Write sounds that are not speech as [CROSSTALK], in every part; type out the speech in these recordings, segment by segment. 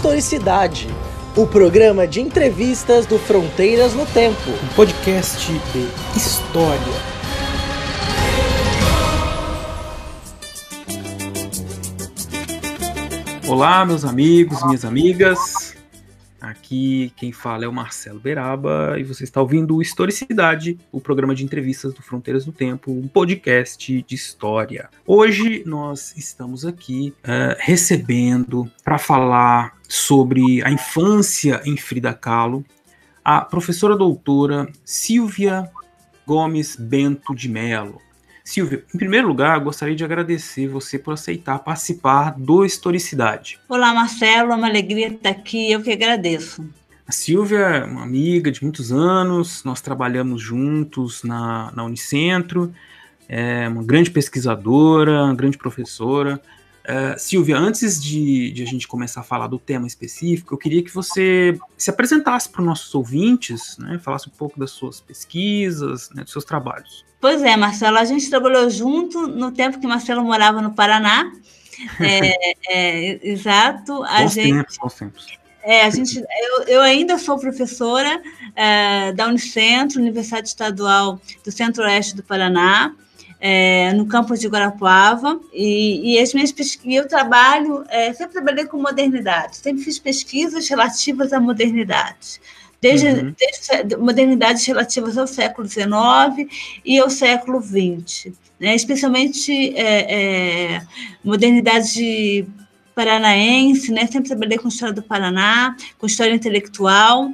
Historicidade, o programa de entrevistas do Fronteiras no Tempo. Um podcast de história. Olá, meus amigos, minhas amigas. Aqui quem fala é o Marcelo Beraba e você está ouvindo o Historicidade, o programa de entrevistas do Fronteiras do Tempo, um podcast de história. Hoje nós estamos aqui uh, recebendo para falar sobre a infância em Frida Kahlo a professora doutora Silvia Gomes Bento de Mello. Silvia, em primeiro lugar, gostaria de agradecer você por aceitar participar do Historicidade. Olá, Marcelo, é uma alegria estar aqui, eu que agradeço. A Silvia é uma amiga de muitos anos, nós trabalhamos juntos na, na Unicentro, é uma grande pesquisadora, uma grande professora. Uh, Silvia, antes de, de, a gente começar a falar do tema específico, eu queria que você se apresentasse para os nossos ouvintes, né, falasse um pouco das suas pesquisas, né, dos seus trabalhos. Pois é, Marcelo, a gente trabalhou junto no tempo que Marcelo morava no Paraná. É, é, exato. A bons gente, tempos, bons tempos. É, a gente, eu, eu ainda sou professora é, da Unicentro, Universidade Estadual do Centro-Oeste do Paraná é, no campus de Guarapuava, e, e as minhas eu trabalho, é, sempre trabalhei com modernidade, sempre fiz pesquisas relativas à modernidade. Desde, uhum. desde modernidades relativas ao século XIX e ao século XX, né? especialmente é, é, modernidade paranaense, né? sempre trabalhei com história do Paraná, com história intelectual,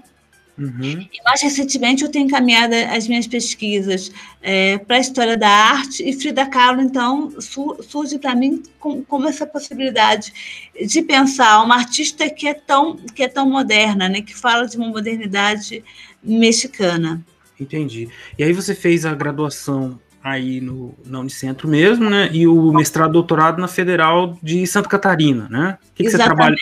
Uhum. E mais recentemente eu tenho encaminhado as minhas pesquisas é, para a história da arte e Frida Kahlo, então, su surge para mim com, como essa possibilidade de pensar uma artista que é tão, que é tão moderna, né, que fala de uma modernidade mexicana. Entendi. E aí você fez a graduação aí no, na Unicentro mesmo, né? E o mestrado doutorado na Federal de Santa Catarina, né? O que, que você trabalha?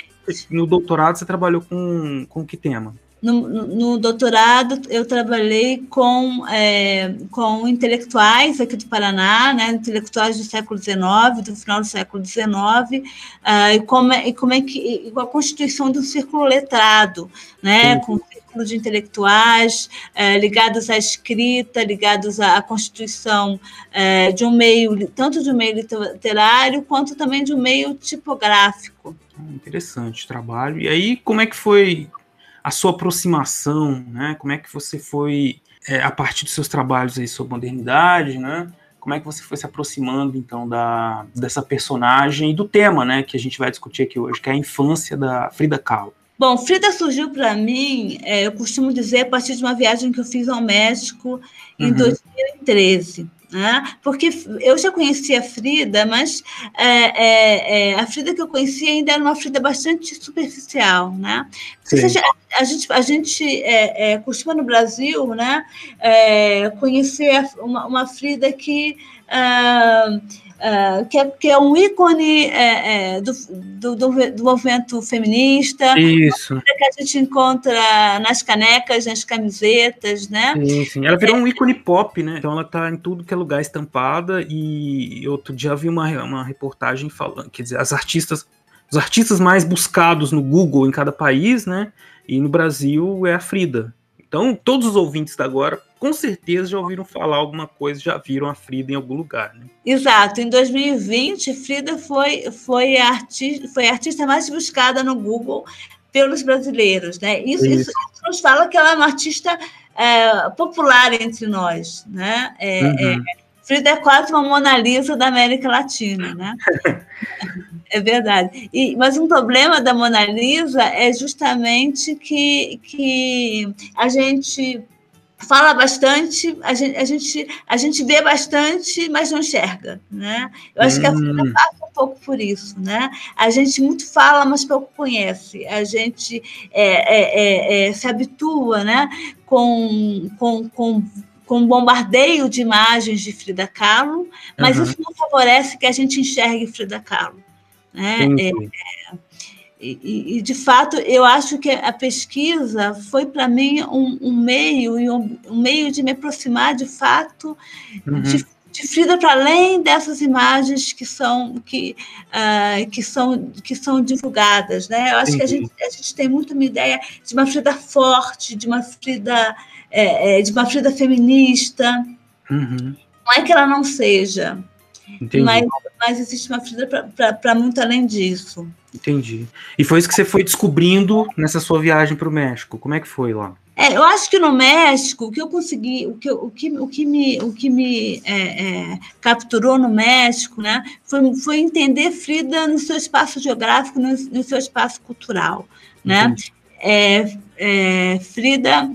No doutorado você trabalhou com, com que tema? No, no, doutorado, eu trabalhei com, é, com intelectuais aqui do Paraná, né, intelectuais do século XIX, do final do século XIX, uh, e, como é, e como é que e a constituição do círculo letrado, né, com círculo de intelectuais uh, ligados à escrita, ligados à, à constituição uh, de um meio, tanto de um meio literário, quanto também de um meio tipográfico. Interessante trabalho. E aí, como é que foi a sua aproximação, né? Como é que você foi, é, a partir dos seus trabalhos aí sobre modernidade, né? Como é que você foi se aproximando, então, da, dessa personagem e do tema, né, que a gente vai discutir aqui hoje, que é a infância da Frida Kahlo? Bom, Frida surgiu para mim, é, eu costumo dizer, a partir de uma viagem que eu fiz ao México em uhum. 2013 né? porque eu já conhecia a Frida, mas é, é, é, a Frida que eu conhecia ainda era uma Frida bastante superficial. Né? Seja, a gente, a gente é, é, costuma no Brasil né, é, conhecer uma, uma Frida que. Uh, Uh, que, é, que, é, um ícone é, é, do, do, do, movimento feminista. Isso. Que a gente encontra nas canecas, nas camisetas, né? Sim, sim. Ela virou um ícone pop, né? Então ela está em tudo que é lugar estampada. E outro dia vi uma, uma reportagem falando, quer dizer, as artistas, os artistas mais buscados no Google em cada país, né? E no Brasil é a Frida. Então, todos os ouvintes da agora, com certeza, já ouviram falar alguma coisa, já viram a Frida em algum lugar. Né? Exato. Em 2020, Frida foi, foi, a artista, foi a artista mais buscada no Google pelos brasileiros. Né? Isso, isso. isso nos fala que ela é uma artista é, popular entre nós. Né? É, uhum. é, Frida é quase uma Mona Lisa da América Latina, né? [LAUGHS] é verdade. E, mas um problema da Mona Lisa é justamente que, que a gente fala bastante, a gente, a gente, a gente vê bastante, mas não enxerga, né? Eu acho hum. que a Frida hum. passa um pouco por isso, né? A gente muito fala, mas pouco conhece. A gente é, é, é, é se habitua, né? Com, com, com com um bombardeio de imagens de Frida Kahlo, mas uhum. isso não favorece que a gente enxergue Frida Kahlo. Né? É, é, e, e, de fato, eu acho que a pesquisa foi para mim um, um, meio um, um, meio de me aproximar de fato uhum. de, de Frida para além dessas imagens que são que, uh, que são que são divulgadas, né? Eu acho Entendi. que a gente, a gente tem muito uma ideia de uma Frida forte, de uma Frida é, de uma Frida feminista. Uhum. Não é que ela não seja, mas, mas existe uma Frida para muito além disso. Entendi. E foi isso que você foi descobrindo nessa sua viagem para o México. Como é que foi lá? É, eu acho que no México, o que eu consegui, o que, o que, o que me, o que me é, é, capturou no México, né, foi, foi entender Frida no seu espaço geográfico, no, no seu espaço cultural, né? É, é, Frida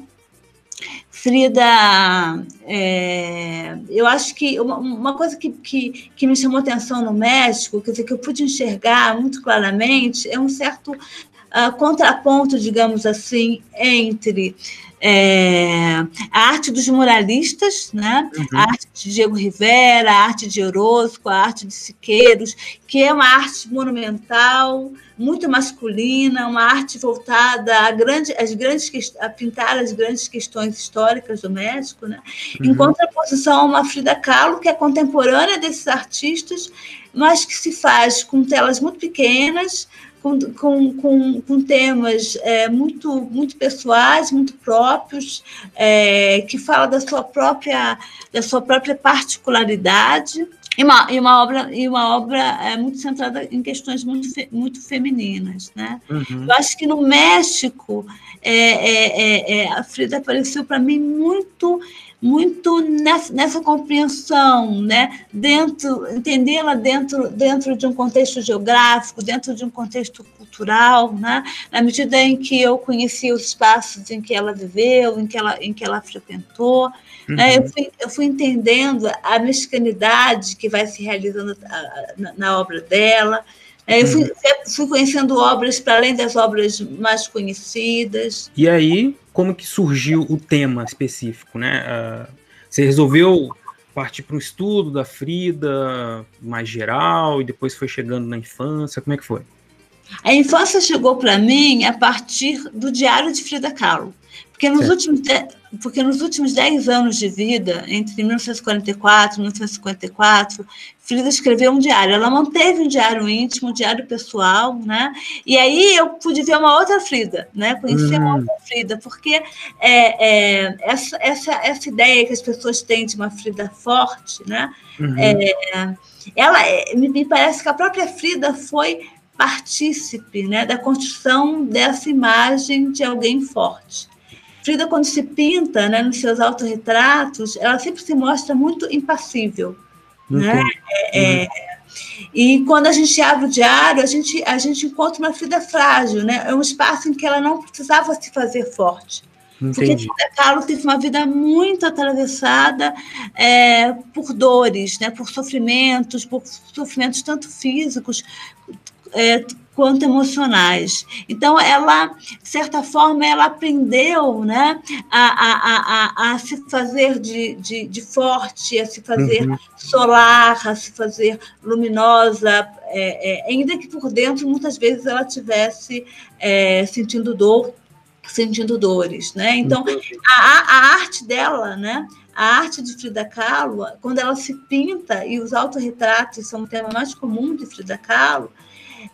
Frida, é, eu acho que uma, uma coisa que, que, que, me chamou atenção no México, quer dizer, que eu pude enxergar muito claramente, é um certo uh, contraponto, digamos assim, entre é, a arte dos muralistas, né? Uhum. a arte de Diego Rivera, a arte de Orozco, a arte de Siqueiros, que é uma arte monumental, muito masculina, uma arte voltada a, grande, às grandes, a pintar as grandes questões históricas do México, né? Uhum. em contraposição a uma Frida Kahlo, que é contemporânea desses artistas, mas que se faz com telas muito pequenas, com, com, com, com temas é, muito, muito pessoais, muito próprios, é, que fala da sua própria, da sua própria particularidade. E uma, e uma obra, e uma obra é, muito centrada em questões muito, muito femininas. Né? Uhum. Eu acho que no México, é, é, é, é a Frida apareceu para mim muito muito nessa, nessa compreensão, né? dentro, entendê-la dentro, dentro de um contexto geográfico, dentro de um contexto cultural, né? na medida em que eu conheci os espaços em que ela viveu, em que ela, em que ela frequentou, uhum. né? eu, fui, eu fui entendendo a mexicanidade que vai se realizando na, na obra dela? Eu fui, uhum. fui, conhecendo obras para além das obras mais conhecidas. E aí, como que surgiu o tema específico, né? Uh, você resolveu partir para um estudo da Frida mais geral e depois foi chegando na infância, como é que foi? A infância chegou para mim a partir do Diário de Frida Kahlo. Porque nos, últimos de, porque nos últimos 10 anos de vida, entre 1944 e 1954, Frida escreveu um diário. Ela manteve um diário íntimo, um diário pessoal, né? E aí eu pude ver uma outra Frida, né? Conhecer hum. uma outra Frida, porque é, é, essa, essa, essa ideia que as pessoas têm de uma Frida forte, né? Uhum. É, ela, é, me parece que a própria Frida foi partícipe né, da construção dessa imagem de alguém forte. Frida, quando se pinta né, nos seus autorretratos, ela sempre se mostra muito impassível. Né? É, é, e quando a gente abre o diário, a gente, a gente encontra uma Frida frágil, né? é um espaço em que ela não precisava se fazer forte. Entendi. Porque Frida Kahlo teve uma vida muito atravessada é, por dores, né, por sofrimentos, por sofrimentos tanto físicos é, quanto emocionais. Então, ela, de certa forma, ela aprendeu né, a, a, a, a se fazer de, de, de, forte, a se fazer uhum. solar, a se fazer luminosa, é, é, ainda que por dentro, muitas vezes, ela tivesse é, sentindo dor, sentindo dores. Né? Então, a, a arte dela, né? a arte de Frida Kahlo, quando ela se pinta, e os autorretratos são o tema mais comum de Frida Kahlo,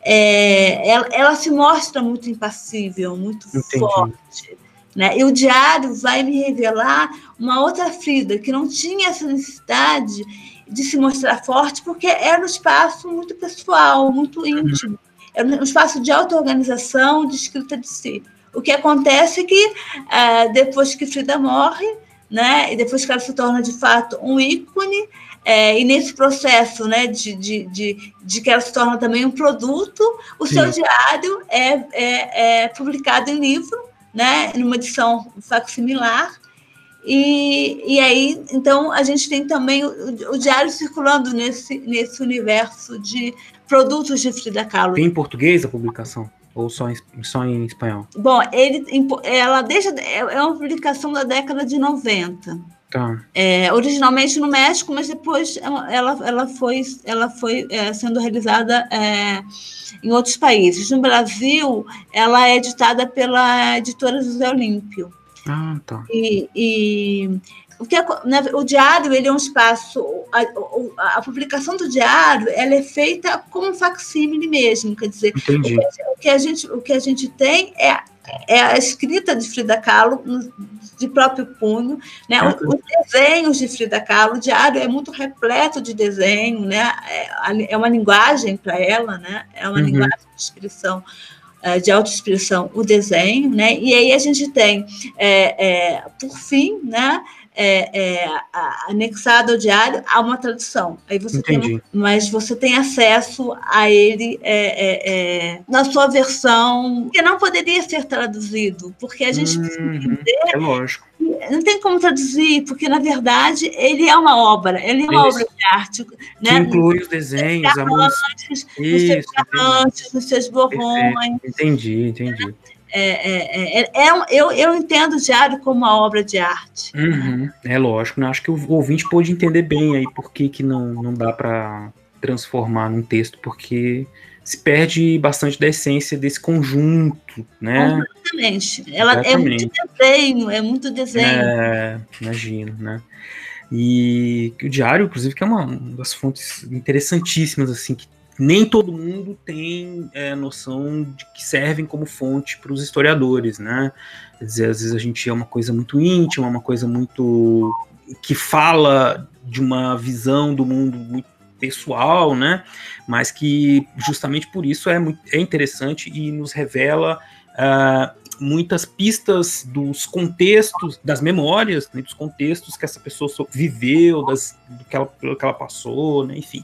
é, ela, ela, se mostra muito impassível, muito Entendi. forte. Né? E o diário vai me revelar uma outra Frida, que não tinha essa necessidade de se mostrar forte, porque era um espaço muito pessoal, muito uhum. íntimo. Era um espaço de auto-organização, de escrita de si. O que acontece é que, uh, depois que Frida morre, né, e depois que ela se torna de fato um ícone, é, e nesse processo né, de, de, de, de, que ela se torna também um produto, o Sim. seu diário é, é, é, publicado em livro, né, numa edição facsimilar. E, e aí, então, a gente tem também o, o diário circulando nesse, nesse universo de produtos de Frida Kahlo. Tem em português a publicação? Ou só em, só em espanhol? Bom, ele, ela deixa, é, é uma publicação da década de 90. Tá. É, originalmente no México, mas depois ela, ela foi, ela foi é, sendo realizada é, em outros países. No Brasil, ela é editada pela editora José Olímpio. Ah, tá. E, e o, que, né, o diário ele é um espaço a, a, publicação do diário ela é feita como um facsímile mesmo, quer dizer, Entendi. o que, a gente, o que a gente tem é, é a escrita de Frida Kahlo de próprio punho, né? Os, os desenhos de Frida Kahlo, o diário é muito repleto de desenho, né? É, é uma linguagem para ela, né? É uma uhum. linguagem de expressão é, de autoexpressão o desenho, né? E aí a gente tem, é, é, por fim, né? É, é, anexado ao diário a uma tradução. Aí você tem, mas você tem acesso a ele é, é, na sua versão que não poderia ser traduzido, porque a gente uhum, entender. É lógico não tem como traduzir, porque na verdade ele é uma obra, ele é uma Isso. obra de arte. Né? Que inclui os desenhos, a música. Nos seus garrantes, nos seus borrões. Entendi, entendi. É, é, é, é, eu, eu entendo o diário como uma obra de arte. Uhum, é lógico, né? acho que o ouvinte pôde entender bem aí por que, que não, não dá para transformar num texto, porque se perde bastante da essência desse conjunto, né? Exatamente. Ela Exatamente. é muito desenho, é muito desenho. É, imagino, né? E o diário, inclusive, que é uma das fontes interessantíssimas, assim, que nem todo mundo tem é, noção de que servem como fonte para os historiadores, né? Quer dizer, às vezes a gente é uma coisa muito íntima, uma coisa muito que fala de uma visão do mundo muito pessoal, né? Mas que justamente por isso é, muito, é interessante e nos revela uh, muitas pistas dos contextos, das memórias, né, dos contextos que essa pessoa viveu, das, do que ela, pelo que ela passou, né, enfim.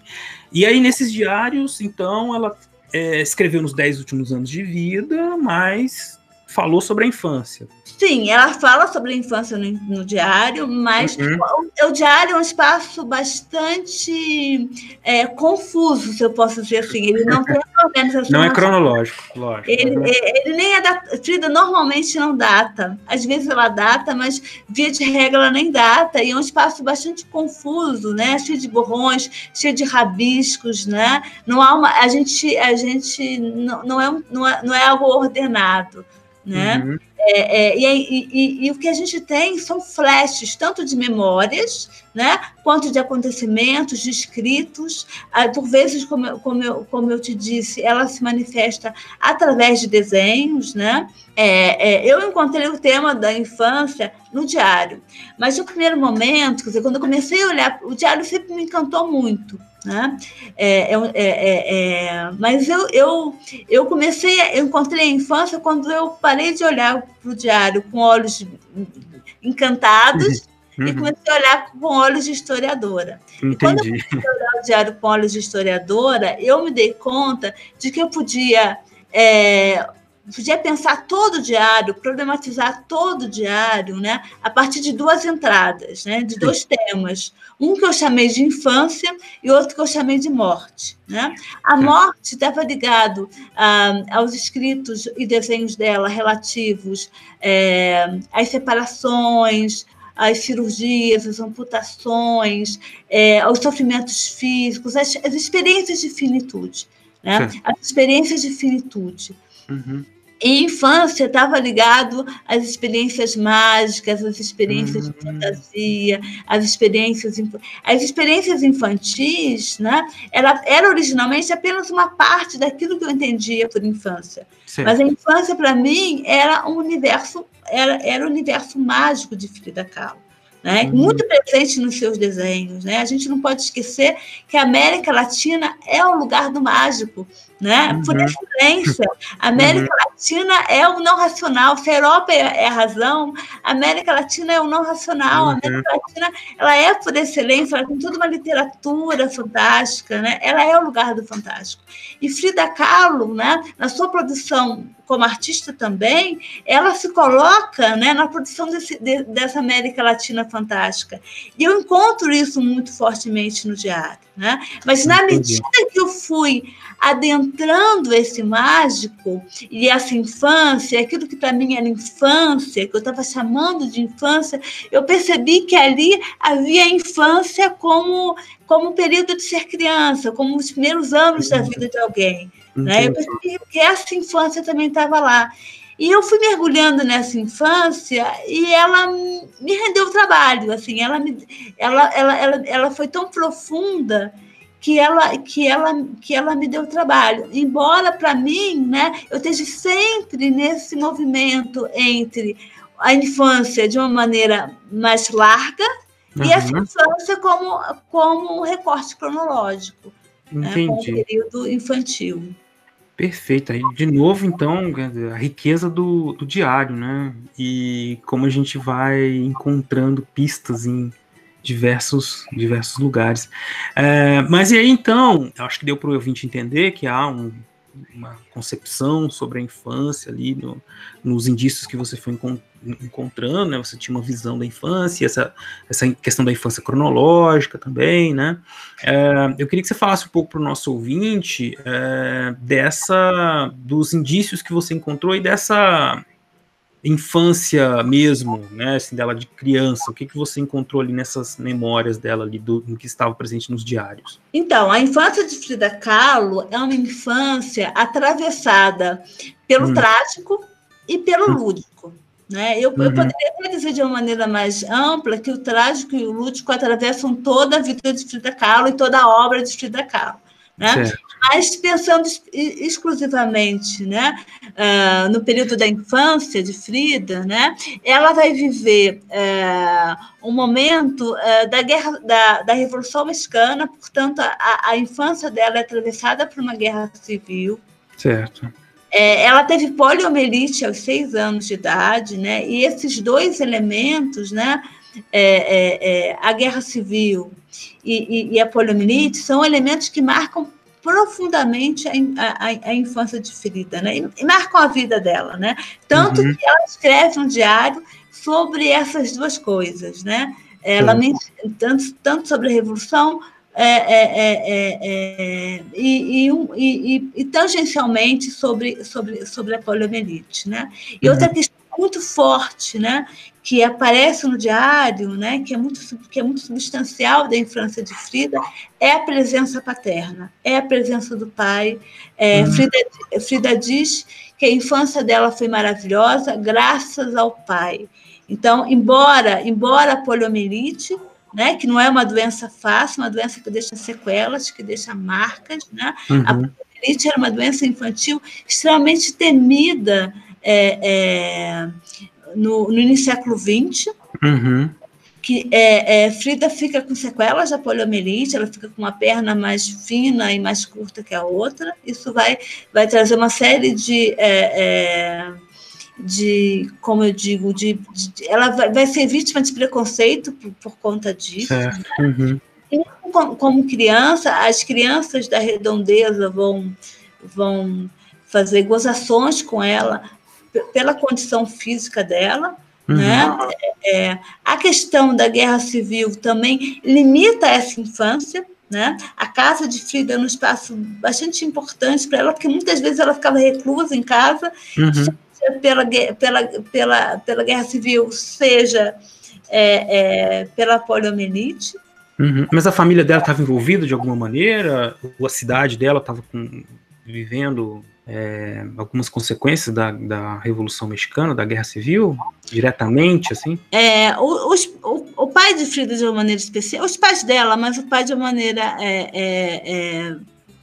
E aí, nesses diários, então, ela é, escreveu nos 10 últimos anos de vida, mas falou sobre a infância. Sim, ela fala sobre a infância no, no diário, mas uhum. o, o, diário é um espaço bastante é, confuso, se eu posso dizer assim. Ele não tem organização. Não é cronológico, lógico. Ele, é, ele nem é datado, normalmente não data. Às vezes ela data, mas via de regra ela nem data. E é um espaço bastante confuso, né? Cheio de borrões, cheio de rabiscos, né? Não há uma, a gente, a gente não, não, é, não, é, não é algo ordenado né? Uhum. É, é, e, e, e, o que a gente tem são flashes, tanto de memórias, né, quanto de acontecimentos, de escritos. Ah, por vezes, como eu, como, eu, como eu te disse, ela se manifesta através de desenhos. Né? É, é eu encontrei o tema da infância no diário, mas no primeiro momento, quer dizer, quando eu comecei a olhar, o diário sempre me encantou muito. Né? É, é, é, é, mas eu, eu, eu comecei, eu encontrei a infância quando eu parei de olhar para o diário com olhos encantados uhum. e comecei a olhar com olhos de historiadora. Entendi. E quando eu comecei a olhar o diário com olhos de historiadora, eu me dei conta de que eu podia é, podia pensar todo o diário, problematizar todo o diário, né, a partir de duas entradas, né, de dois temas. Um que eu chamei de infância e outro que eu chamei de morte. Né? A morte estava ligado ah, aos escritos e desenhos dela relativos é, às separações, às cirurgias, às amputações, é, aos sofrimentos físicos, às, às experiências de finitude. Né? As experiências de finitude. Uhum. E infância estava ligado às experiências mágicas, às experiências uhum. de fantasia, às experiências as experiências infantis, né? Ela era originalmente apenas uma parte daquilo que eu entendia por infância. Sim. Mas a infância para mim era um universo era, era o universo mágico de Frida Kahlo né? Uhum. muito presente nos seus desenhos. Né? A gente não pode esquecer que a América Latina é o lugar do mágico, né? Uhum. por excelência. [LAUGHS] A América uhum. Latina é o não racional, se a Europa é, é a razão, a América Latina é o não racional, a América uhum. Latina ela é por excelência, ela tem toda uma literatura fantástica, né? ela é o lugar do fantástico. E Frida Kahlo, né, na sua produção como artista também, ela se coloca né, na produção desse, de, dessa América Latina fantástica. E eu encontro isso muito fortemente no diário. Né? Mas na medida que eu fui adentrando esse mágico e essa infância, aquilo que para mim era infância, que eu estava chamando de infância, eu percebi que ali havia a infância como, como período de ser criança, como os primeiros anos da vida de alguém. Né? Eu percebi que essa infância também estava lá. E eu fui mergulhando nessa infância e ela me rendeu trabalho, assim, ela, me, ela, ela, ela, ela foi tão profunda que ela, que ela, que ela me deu trabalho. Embora, para mim, né, eu esteja sempre nesse movimento entre a infância de uma maneira mais larga uhum. e essa infância como, como um recorte cronológico, Entendi. Né, como um período infantil. Perfeito. Aí, de novo, então, a riqueza do, do diário, né? E como a gente vai encontrando pistas em diversos, diversos lugares. É, mas e aí, então, acho que deu para o ouvinte entender que há um, uma concepção sobre a infância ali no, nos indícios que você foi encontrando, né? Você tinha uma visão da infância, essa, essa questão da infância cronológica também, né? É, eu queria que você falasse um pouco para o nosso ouvinte é, dessa, dos indícios que você encontrou e dessa infância mesmo, né, assim, dela de criança, o que, que você encontrou ali nessas memórias dela ali, do, do que estava presente nos diários? Então, a infância de Frida Kahlo é uma infância atravessada pelo hum. trágico e pelo hum. lúdico. Né? Eu, uhum. eu poderia dizer de uma maneira mais ampla que o trágico e o lúdico atravessam toda a vida de Frida Kahlo e toda a obra de Frida Kahlo. Né? Mas pensando exclusivamente né, uh, no período da infância de Frida, né, ela vai viver uh, um momento uh, da, guerra, da, da Revolução Mexicana, portanto, a, a infância dela é atravessada por uma guerra civil. Certo. É, ela teve poliomielite aos seis anos de idade, né? E esses dois elementos, né? É, é, é, a guerra civil e, e, e, a poliomielite são elementos que marcam profundamente a, a, a infância de Frida, né? E, e, marcam a vida dela, né? Tanto uhum. que ela escreve um diário sobre essas duas coisas, né? Ela uhum. tanto, tanto sobre a Revolução é, é, é, é, e, e, e, tangencialmente sobre, sobre, sobre a poliomielite. Né? E outra uhum. questão muito forte, né, que aparece no diário, né, que é muito que é muito substancial da infância de Frida, é a presença paterna, é a presença do pai. É, uhum. Frida, Frida diz que a infância dela foi maravilhosa graças ao pai. Então, embora embora a poliomielite né, que não é uma doença fácil, uma doença que deixa sequelas, que deixa marcas, né? Uhum. A poliomielite era uma doença infantil extremamente temida é, é, no, no início do século XX, uhum. que é, é, Frida fica com sequelas da poliomielite, ela fica com uma perna mais fina e mais curta que a outra. Isso vai, vai trazer uma série de, é, de como eu digo, de, de ela vai, vai, ser vítima de preconceito por, por conta disso. Né? Uhum. Como, como criança, as crianças da redondeza vão, vão fazer gozações com ela pela condição física dela. Uhum. Né? É, a questão da guerra civil também limita essa infância. Né? A casa de Frida é um espaço bastante importante para ela, porque muitas vezes ela ficava reclusa em casa, uhum. seja pela, pela, pela, pela guerra civil, seja é, é, pela poliomielite. Uhum. Mas a família dela estava envolvida de alguma maneira? Ou a cidade dela estava vivendo é, algumas consequências da, da Revolução Mexicana, da Guerra Civil, diretamente, assim? É, o, o, o pai de Frida de uma maneira especial, os pais dela, mas o pai de uma maneira é, é, é,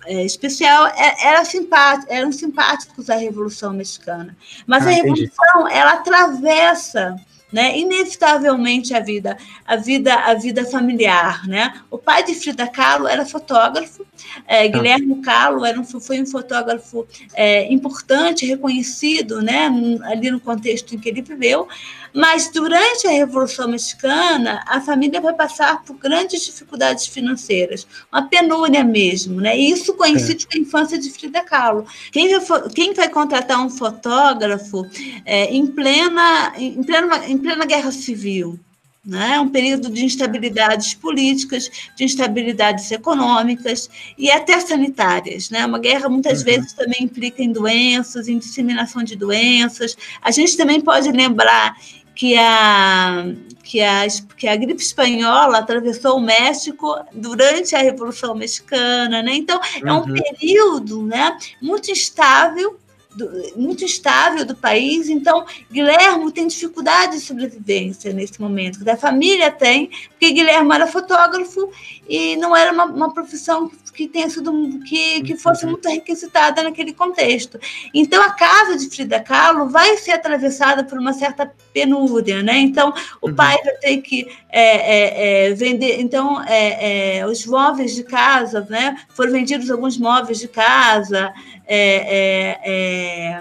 é especial, é, era simpático, eram simpáticos à Revolução Mexicana. Mas ah, a Revolução, entendi. ela atravessa né? Inevitavelmente a vida, a vida, a vida familiar, né? O pai de Frida Kahlo era fotógrafo, é, tá. Guilherme Kahlo era um, foi um fotógrafo é, importante, reconhecido, né? Ali no contexto em que ele viveu, mas durante a Revolução Mexicana, a família vai passar por grandes dificuldades financeiras, uma penúria mesmo, né? E isso coincide é. com a infância de Frida Kahlo. Quem vai, quem vai contratar um fotógrafo é, em, plena, em, plena, em plena guerra civil? Né? Um período de instabilidades políticas, de instabilidades econômicas e até sanitárias. Né? Uma guerra muitas uhum. vezes também implica em doenças, em disseminação de doenças. A gente também pode lembrar que a, que, a, que a gripe espanhola atravessou o México durante a Revolução Mexicana. Né? Então, é um uhum. período né, muito instável do, muito instável do país. Então, Guilherme tem dificuldade de sobrevivência nesse momento. A família tem, porque Guilherme era fotógrafo e não era uma, uma profissão que tenha sido que, que fosse uhum. muito requisitada naquele contexto. Então a casa de Frida Kahlo vai ser atravessada por uma certa penúria, né? Então o uhum. pai vai ter que é, é, é, vender, então é, é, os móveis de casa, né? Foram vendidos alguns móveis de casa, é,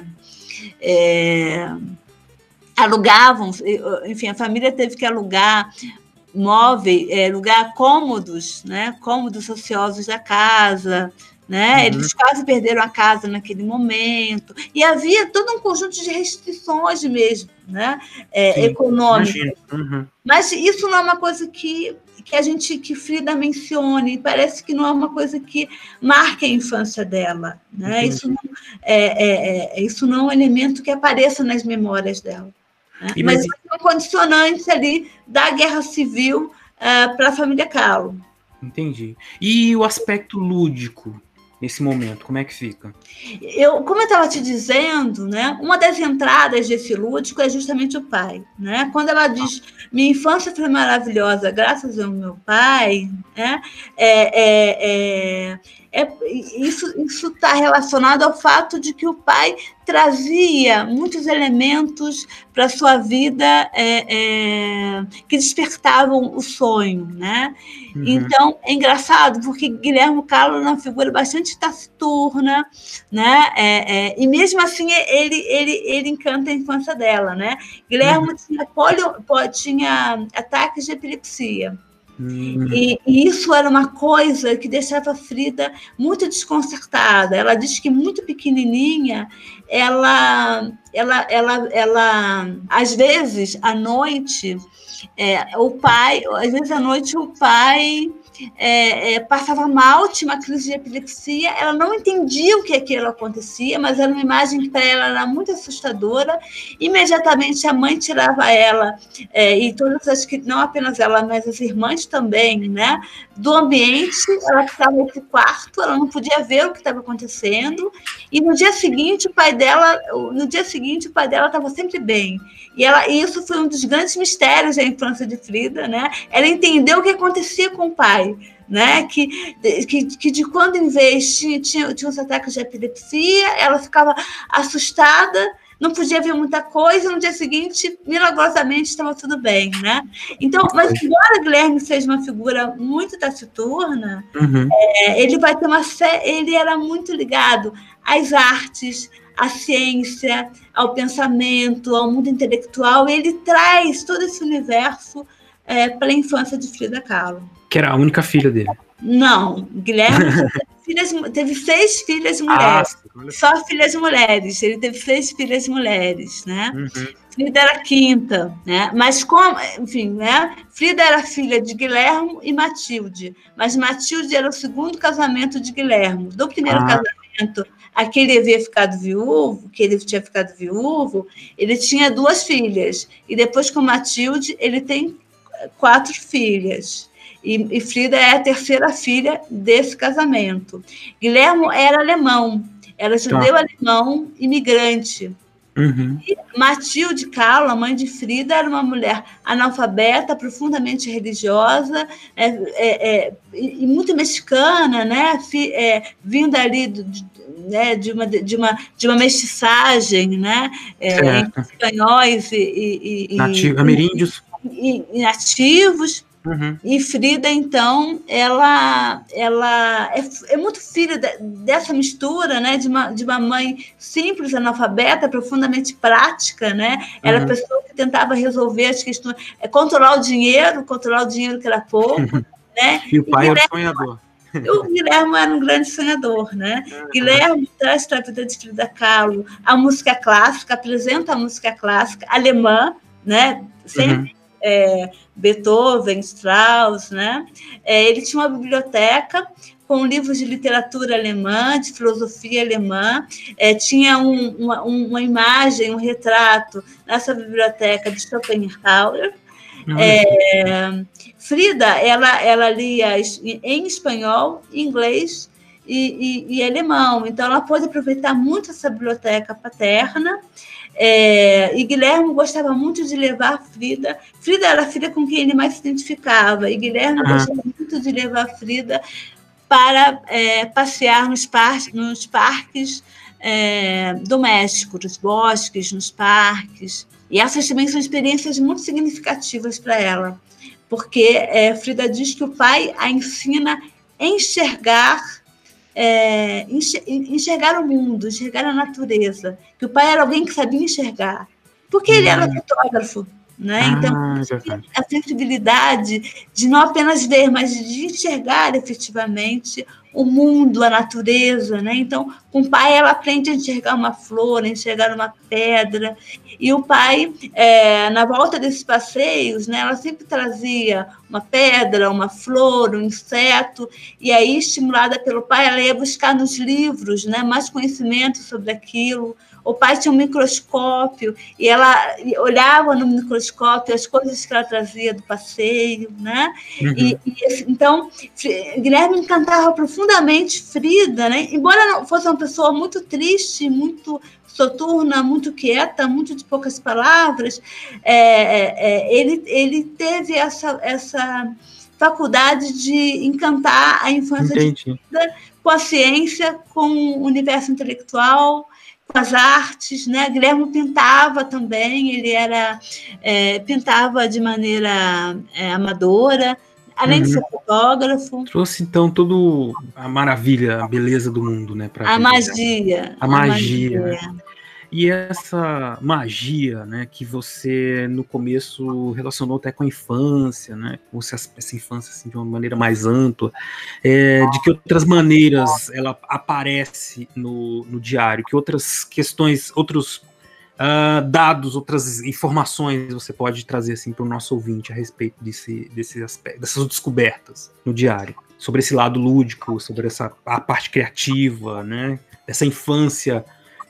alugavam, enfim, a família teve que alugar móveis, é, lugar cômodos, né? Cômodos ociosos da casa, né? Uhum. Eles quase perderam a casa naquele momento e havia todo um conjunto de restrições mesmo, né? É, econômicas. Uhum. Mas isso não é uma coisa que que a gente que Frida mencione parece que não é uma coisa que marque a infância dela, né? Isso não é, é, é, isso não é um elemento que apareça nas memórias dela. Né? Mas são condicionantes ali da guerra civil uh, eh, para a família Kahlo. Entendi. E o aspecto lúdico nesse momento, como é que fica? Eu, como eu estava te dizendo, né, uma das entradas desse lúdico é justamente o pai. Né? Quando ela diz minha infância foi maravilhosa graças ao meu pai, né, é, é, é é, isso está relacionado ao fato de que o pai trazia muitos elementos para sua vida é, é, que despertavam o sonho, né? Uhum. Então é engraçado porque Guilherme Carlos é uma figura bastante taciturna, né? É, é, e mesmo assim ele, ele, ele encanta a infância dela, né? Guilherme uhum. tinha, polio, tinha ataques de epilepsia. Hum. E, e, isso era uma coisa que deixava a Frida muito desconcertada. Ela diz que muito pequenininha, ela, ela, ela, ela, às vezes à noite, é, o pai, às vezes à noite o pai é, é, passava mal, tinha uma crise de epilepsia, ela não entendia o que aquilo acontecia, mas era uma imagem que para ela era muito assustadora. Imediatamente a mãe tirava ela, é, e todas as que, não apenas ela, mas as irmãs também, né, do ambiente, ela ficava nesse quarto, ela não podia ver o que estava acontecendo, e no dia seguinte o pai dela, no dia seguinte o pai dela estava sempre bem. E ela, isso foi um dos grandes mistérios da infância de Frida, né? Ela entendeu o que acontecia com o pai, né? Que, que, que de quando em vez tinha, tinha, uns ataques de epilepsia, ela ficava assustada, não podia ver muita coisa, no dia seguinte, milagrosamente, estava tudo bem, né? Então, mas embora Guilherme seja uma figura muito taciturna, uhum. é, ele vai ter uma ele era muito ligado às artes, à ciência, ao pensamento, ao mundo intelectual, ele traz todo esse universo é, para a infância de Frida Kahlo. Que era a única filha dele. Não, Guilherme [LAUGHS] filhas, teve seis filhas mulheres. Ah, só filhas mulheres. Ele teve seis filhas mulheres, né? Uhum. Frida era quinta, né? Mas como, enfim, né? Frida era filha de Guilherme e Matilde, mas Matilde era o segundo casamento de Guilherme. Do primeiro ah. casamento, aquele havia ficado viúvo, que ele tinha ficado viúvo, ele tinha duas filhas. E depois com Matilde, ele tem quatro filhas. E, e Frida é a terceira filha desse casamento. Guilherme era alemão, era tá. judeu-alemão, imigrante. Uhum. Matilde a mãe de Frida, era uma mulher analfabeta, profundamente religiosa é, é, é, e muito mexicana, né? é, vinda ali do, de, né? de, uma, de, uma, de uma mestiçagem né? É, entre espanhóis e, e, e, Nativo, ameríndios. E, e nativos. Uhum. E Frida, então, ela, ela é, é muito filha de, dessa mistura, né, de uma, de uma mãe simples, analfabeta, profundamente prática, né? Era uhum. a pessoa que tentava resolver as questões, é, controlar o dinheiro, controlar o dinheiro que era pouco, [LAUGHS] né? E o pai e era o sonhador. O Guilherme era um grande sonhador, né? Uhum. Guilherme traz para a vida de Frida Kahlo a música clássica, apresenta a música clássica alemã, né? Sempre uhum é, Beethoven, Strauss, né? É, ele tinha uma biblioteca com livros de literatura alemã, de filosofia alemã, é, tinha um, uma, uma, imagem, um retrato nessa biblioteca de Schopenhauer. É, Frida, ela, ela lia em espanhol, inglês e, e, e alemão. Então, ela pôde aproveitar muito essa biblioteca paterna. É, e Guilherme gostava muito de levar Frida. Frida era a filha com quem ele mais se identificava, e Guilherme ah. gostava muito de levar Frida para é, passear nos, par nos parques é, domésticos, nos bosques, nos parques. E essas também são experiências muito significativas para ela, porque é, Frida diz que o pai a ensina a enxergar é, enxergar o mundo, enxergar a natureza. Que o pai era alguém que sabia enxergar, porque ele era fotógrafo. Né? Ah, então, a sensibilidade de não apenas ver, mas de enxergar efetivamente o mundo, a natureza, né? Então, com o pai ela aprende a enxergar uma flor, a enxergar uma pedra. E o pai, é, na volta desses passeios, né, ela sempre trazia uma pedra, uma flor, um inseto, e aí, estimulada pelo pai, ela ia buscar nos livros né, mais conhecimento sobre aquilo, o pai tinha um microscópio e ela olhava no microscópio as coisas que ela trazia do passeio, né? Uhum. E, e, então, Guilherme encantava profundamente Frida, né? Embora fosse uma pessoa muito triste, muito soturna, muito quieta, muito de poucas palavras, é, é, é ele, ele teve essa, essa faculdade de encantar a infância Entendi. de Frida com a ciência, com o universo intelectual, com as artes, né? Guilherme pintava também, ele era é, pintava de maneira é, amadora, além uhum. de ser fotógrafo. Trouxe então toda a maravilha, a beleza do mundo, né? A magia, a, a magia. magia. E essa magia, né, que você no começo relacionou até com a infância, né, com essa infância assim, de uma maneira mais ampla, é, de que outras maneiras ela aparece no, no diário, que outras questões, outros uh, dados, outras informações você pode trazer assim para o nosso ouvinte a respeito desse, desse aspecto, dessas descobertas no diário, sobre esse lado lúdico, sobre essa a parte criativa, né, dessa infância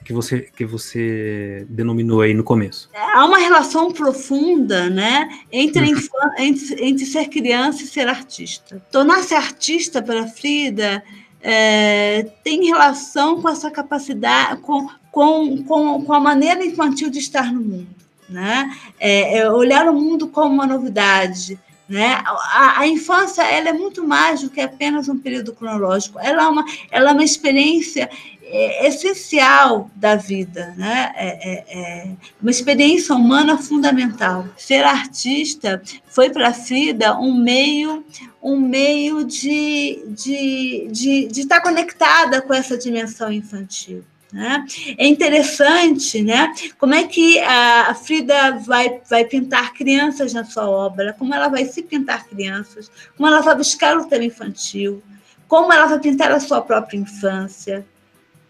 que você, que você denominou aí no começo. Há uma relação profunda né, entre, uhum. entre, entre ser criança e ser artista. Tornar-se artista para Frida é, tem relação com essa capacidade, com, com, com, com a maneira infantil de estar no mundo. Né? É, é olhar o mundo como uma novidade. Né? A, a, infância ela é muito mais do que apenas um período cronológico. Ela é uma, ela é uma experiência é, essencial da vida, né? É, é, é, uma experiência humana fundamental. Ser artista foi para a Frida um meio, um meio de, de, de, de estar conectada com essa dimensão infantil. Né? É interessante né? como é que a Frida vai, vai pintar crianças na sua obra, como ela vai se pintar crianças, como ela vai buscar o tema infantil, como ela vai pintar a sua própria infância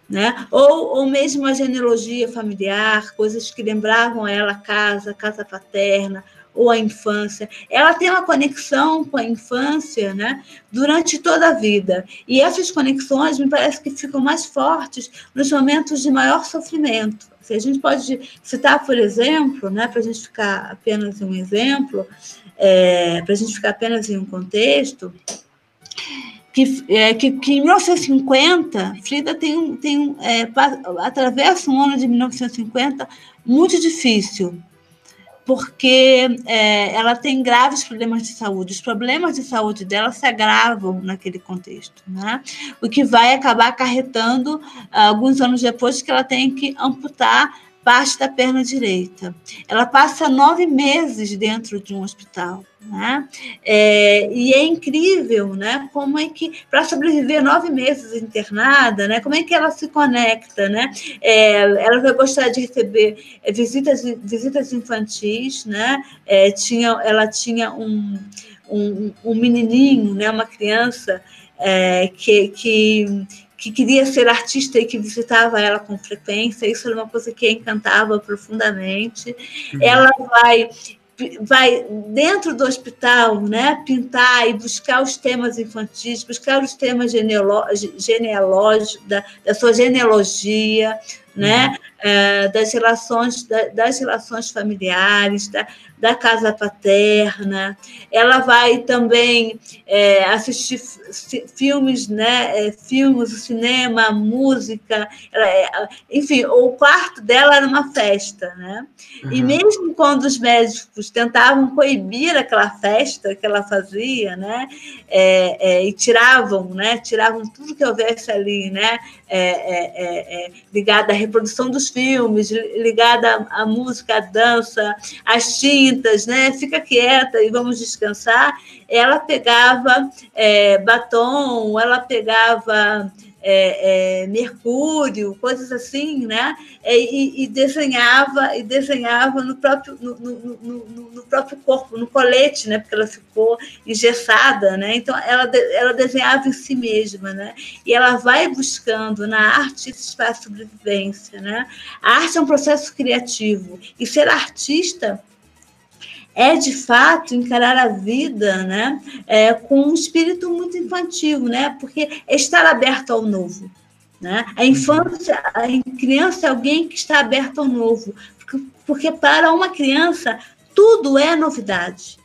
né? Ou, ou mesmo a genealogia familiar, coisas que lembravam ela a casa, a casa paterna, ou a infância. Ela tem uma conexão com a infância né, durante toda a vida. E essas conexões me parece que ficam mais fortes nos momentos de maior sofrimento. Se a gente pode citar, por exemplo, né, para a gente ficar apenas em um exemplo, é, para a gente ficar apenas em um contexto, que, é, que, que, em 1950, Frida tem, tem é, atravessa um ano de 1950 muito difícil, porque é, ela tem graves problemas de saúde. Os problemas de saúde dela se agravam naquele contexto, né? o que vai acabar acarretando, alguns anos depois, que ela tem que amputar parte da perna direita. Ela passa nove meses dentro de um hospital. Né? É, e é incrível, né? Como é que para sobreviver nove meses internada, né? Como é que ela se conecta, né? É, ela vai gostar de receber é, visitas, visitas infantis, né? É, tinha, ela tinha um, um, um, menininho, né? Uma criança é, que, que que queria ser artista e que visitava ela com frequência. Isso era uma coisa que a encantava profundamente. Uhum. Ela vai vai dentro do hospital, né, pintar e buscar os temas infantis, buscar os temas genealógicos da, da, sua genealogia, né? É, das relações das relações familiares, da, da casa paterna. Ela vai também é, assistir filmes, né? É, filmes, cinema, música. Ela, é, enfim, o quarto dela era uma festa, né? Uhum. E mesmo quando os médicos tentavam coibir aquela festa que ela fazia, né? É, é, e tiravam, né? Tiravam tudo que houvesse ali, né? ligada à reprodução dos filmes, ligada à, música, à dança, às tintas né? Fica quieta e vamos descansar. Ela pegava é, batom, ela pegava é, é, mercúrio, coisas assim, né? É, e, e, desenhava e desenhava no próprio no, no, no, no, próprio corpo, no colete, né? Porque ela ficou engessada, né? Então ela ela desenhava em si mesma, né? E ela vai buscando na arte esse espaço de sobrevivência, né? A arte é um processo criativo e ser artista é de fato encarar a vida né, é, com um espírito muito infantil, né, porque é estar aberto ao novo. Né? A uhum. infância, a criança é alguém que está aberto ao novo, porque, porque para uma criança tudo é novidade.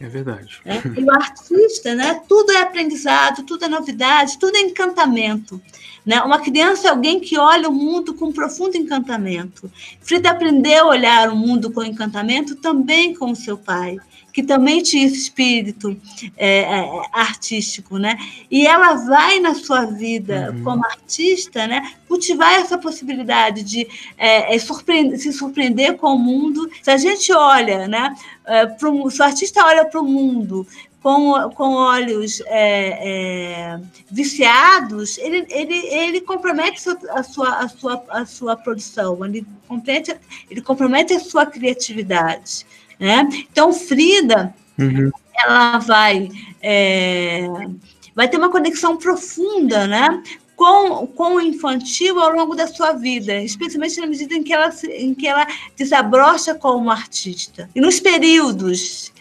É verdade. Né? [LAUGHS] E o artista, né? Tudo é aprendizado, tudo é novidade, tudo é encantamento. Né? Uma criança é alguém que olha o mundo com profundo encantamento. Frida aprendeu a olhar o mundo com encantamento também com o seu pai, que também tinha esse espírito é, é, artístico, né? E ela vai na sua vida uhum. como artista, né? Cultivar essa possibilidade de é, é surpreender, se surpreender com o mundo. Se a gente olha, né? É, pro, se o artista olha para o mundo com, com olhos é, é, viciados, ele, ele, ele compromete a sua, a, sua, a sua produção, ele compromete, ele compromete a sua criatividade. Né? Então, Frida, uhum. ela vai, é, vai ter uma conexão profunda né? com, com o infantil ao longo da sua vida, especialmente na medida em que ela, em que ela desabrocha como artista. E nos períodos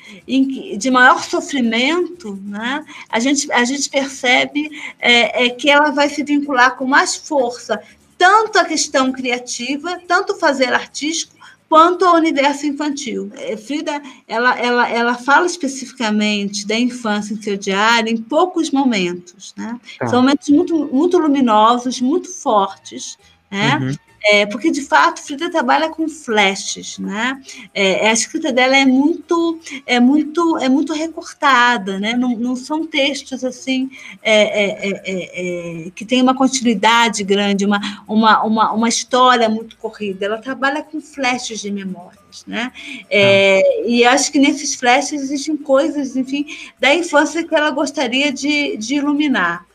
de maior sofrimento, né, a, gente, a gente percebe é, é, que ela vai se vincular com mais força, tanto a questão criativa, tanto fazer artístico, quanto ao universo infantil. É, Frida, ela, ela, ela fala especificamente da infância em seu diário em poucos momentos, né? Tá. São momentos muito, muito luminosos, muito fortes, né? Uhum. É, porque de fato Frida trabalha com flashes, né? É, a escrita dela é muito, é muito, é muito recortada, né? Não, não são textos assim é, é, é, que tem uma continuidade grande, uma, uma, uma, uma história muito corrida. Ela trabalha com flashes de memórias, né? Ah. E acho que nesses flashes existem coisas, enfim, da infância que ela gostaria de, de iluminar.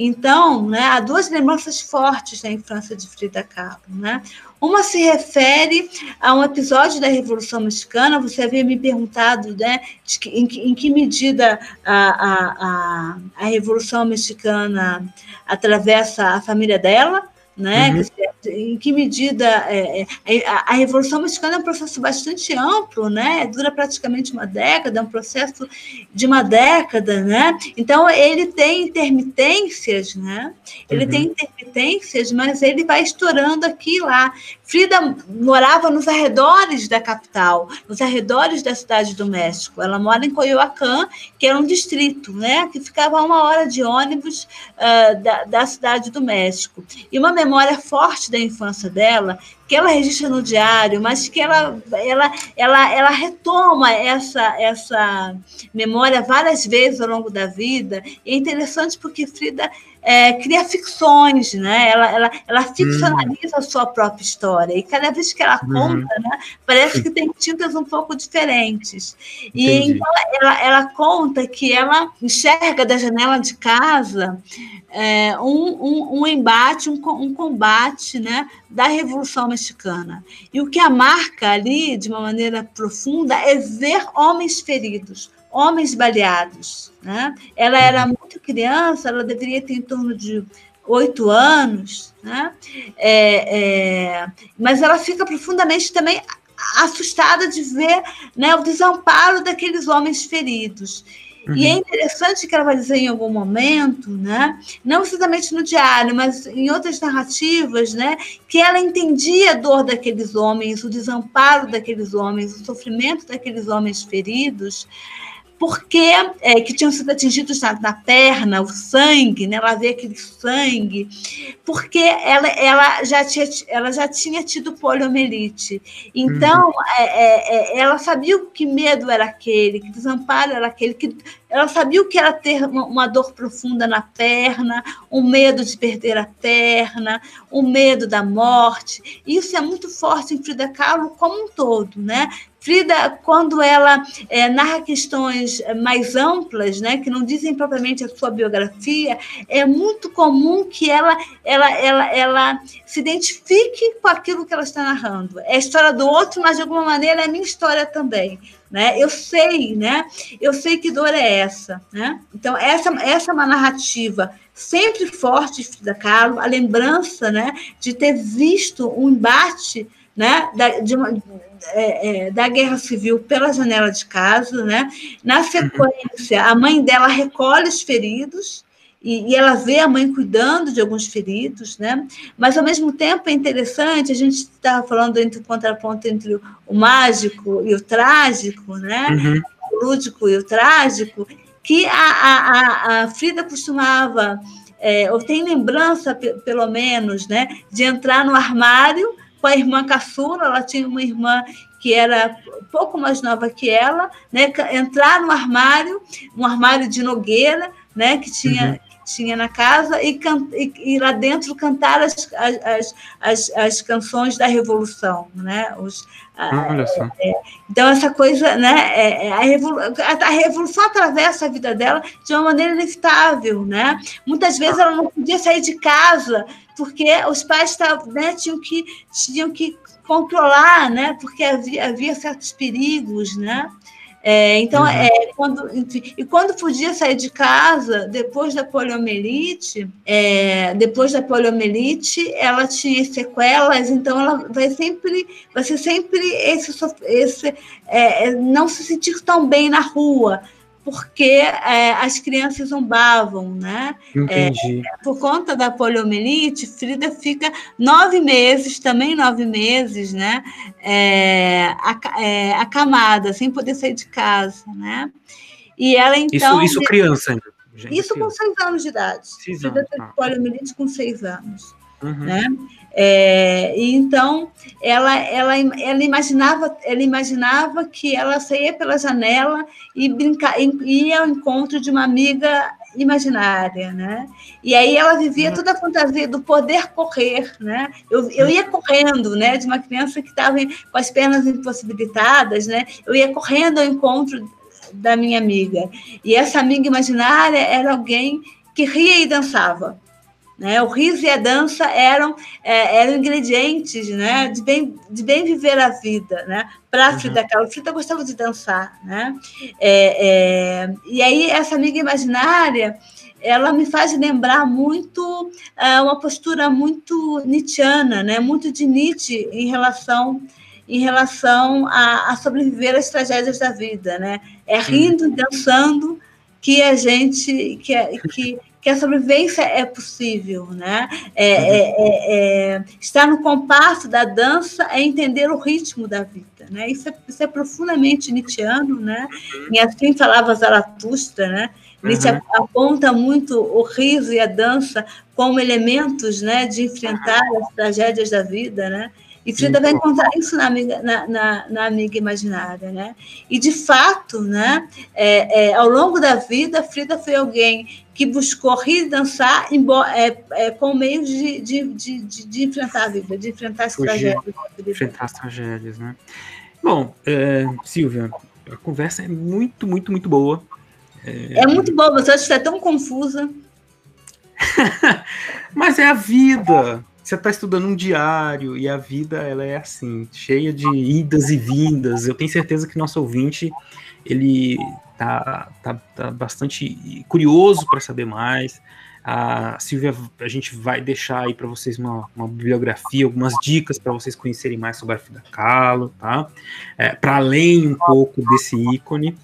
Então, né, há duas lembranças fortes da infância de Frida Kahlo. Né? Uma se refere a um episódio da Revolução Mexicana. Você havia me perguntado né, que, em, que, em, que medida a, a, a, a Revolução Mexicana atravessa a família dela né? Uhum. Em que medida é, é, a, a, Revolução Mexicana é um processo bastante amplo, né? Dura praticamente uma década, é um processo de uma década, né? Então ele tem intermitências, né? Ele uhum. tem intermitências, mas ele vai estourando aqui e lá. Frida morava nos arredores da capital, nos arredores da cidade do México. Ela mora em Coyoacán, que era um distrito, né? Que ficava a uma hora de ônibus uh, da, da cidade do México. E uma memória forte da infância dela, que ela registra no diário, mas que ela, ela, ela, ela retoma essa, essa memória várias vezes ao longo da vida. E é interessante porque Frida é, cria ficções, né? Ela, ela, ela ficcionaliza hum. a sua própria história. E cada vez que ela uhum. conta, né, parece que [LAUGHS] tem tintas um pouco diferentes. E Entendi. então ela, ela conta que ela enxerga da janela de casa é, um, um, um, embate, um, um combate né, da Revolução Mexicana. E o que a marca ali, de uma maneira profunda, é ver homens feridos, homens baleados. Né? Ela era uhum. muito criança, ela deveria ter em torno de oito anos, né? É, é, mas ela fica profundamente também assustada de ver né, o desamparo daqueles homens feridos. Uhum. E é uhum. interessante que ela vai dizer em algum momento, né? Não exatamente no diário, mas em outras narrativas, né? Que ela entendia a dor daqueles homens, o desamparo daqueles homens, o sofrimento daqueles homens feridos porque é, que tinham sido atingidos na, na, perna, o sangue, né? ela vê aquele sangue, porque ela, ela, já, tinha, ela já tinha tido poliomielite. Então, uhum. é, é, é ela sabia que medo era aquele, que desamparo era aquele, que ela sabia o que era ter uma, dor profunda na perna, um medo de perder a perna, o um medo da morte. Isso é muito forte em Frida Kahlo como um todo, né? Frida, quando ela é, narra questões mais amplas, né, que não dizem propriamente a sua biografia, é muito comum que ela, ela, ela, ela se identifique com aquilo que ela está narrando. É a história do outro, mas de alguma maneira é a minha história também. Né? Eu sei, né? Eu sei que dor é essa, né? Então essa, essa é uma narrativa sempre forte de Frida Kahlo, a lembrança, né, de ter visto um embate, né, da, de uma, é, é, da guerra civil pela janela de casa, né? Na sequência, a mãe dela recolhe os feridos e, e, ela vê a mãe cuidando de alguns feridos, né? Mas ao mesmo tempo é interessante, a gente estava falando entre o contraponto entre o, mágico e o trágico, né? Uhum. O lúdico e o trágico, que a, a, a Frida costumava, é, ou tem lembrança, pelo menos, né, de entrar no armário com a irmã caçula, ela tinha uma irmã que era pouco mais nova que ela, né, entrar no armário, um armário de nogueira, né, que tinha, uhum tinha na casa e, e, e lá dentro cantar as, as, as, as, canções da Revolução, né? Os, Olha só. É, então, essa coisa, né? É, é a, revolu a, Revolução atravessa a vida dela de uma maneira inevitável, né? Muitas vezes ela não podia sair de casa porque os pais tavam, né, tinham, que, tinham que controlar, né? Porque havia, havia certos perigos, né? É, então, uhum. é, quando, e quando podia sair de casa, depois da poliomielite, é, depois da poliomielite, ela tinha sequelas, então ela vai sempre, vai ser sempre esse, esse é, é, não se sentir tão bem na rua, porque é, as crianças zombavam, né? Entendi. É, por conta da poliomielite, Frida fica nove meses, também nove meses, né? É, é acamada, sem poder sair de casa, né? E ela então. Isso, isso criança ainda. Isso com seis anos de idade. Seis Frida teve ah. poliomielite com seis anos. Uhum. Né? É, então ela, ela, ela, imaginava, ela imaginava que ela saía pela janela e brincar, ia ao encontro de uma amiga imaginária, né? E aí ela vivia toda a fantasia do poder correr, né? Eu, eu ia correndo, né? De uma criança que estava com as pernas impossibilitadas, né? Eu ia correndo ao encontro da minha amiga. E essa amiga imaginária era alguém que ria e dançava. Né? O riso e a dança eram, é, eram ingredientes né? de, bem, de bem viver a vida. Né? Para uhum. Frida Kahlo, Frida gostava de dançar. Né? É, é, e aí, essa amiga imaginária ela me faz lembrar muito é, uma postura muito nietzschiana, né? muito de Nietzsche em relação em relação a, a sobreviver às tragédias da vida, né? É rindo, e dançando que a gente que, que que a sobrevivência é possível, né? É, é, é, é, estar no compasso da dança é entender o ritmo da vida, né? Isso é, isso é profundamente nietzscheano, né? Uhum. E assim falava Zaratustra, né? Nietzsche uhum. aponta muito o riso e a dança como elementos, né, de enfrentar as tragédias da vida, né? E Frida vai encontrar isso na amiga, na, na, na amiga imaginária, né? E, de fato, né, é, é, ao longo da vida, Frida foi alguém que buscou rir e dançar embora, é, é, com meios de, de, de, de, enfrentar a vida, de enfrentar as Fugir, tragédias. Enfrentar as tragédias, né? Bom, é, Silvia, a conversa é muito, muito, muito boa. É, é muito boa, você acha que é tão confusa. [LAUGHS] Mas é a vida você está estudando um diário e a vida ela é assim, cheia de idas e vindas. Eu tenho certeza que nosso ouvinte ele tá, tá, tá bastante curioso para saber mais. A Silvia, a gente vai deixar aí para vocês uma, uma, bibliografia, algumas dicas para vocês conhecerem mais sobre a Frida Kahlo, tá? É, para além um pouco desse ícone.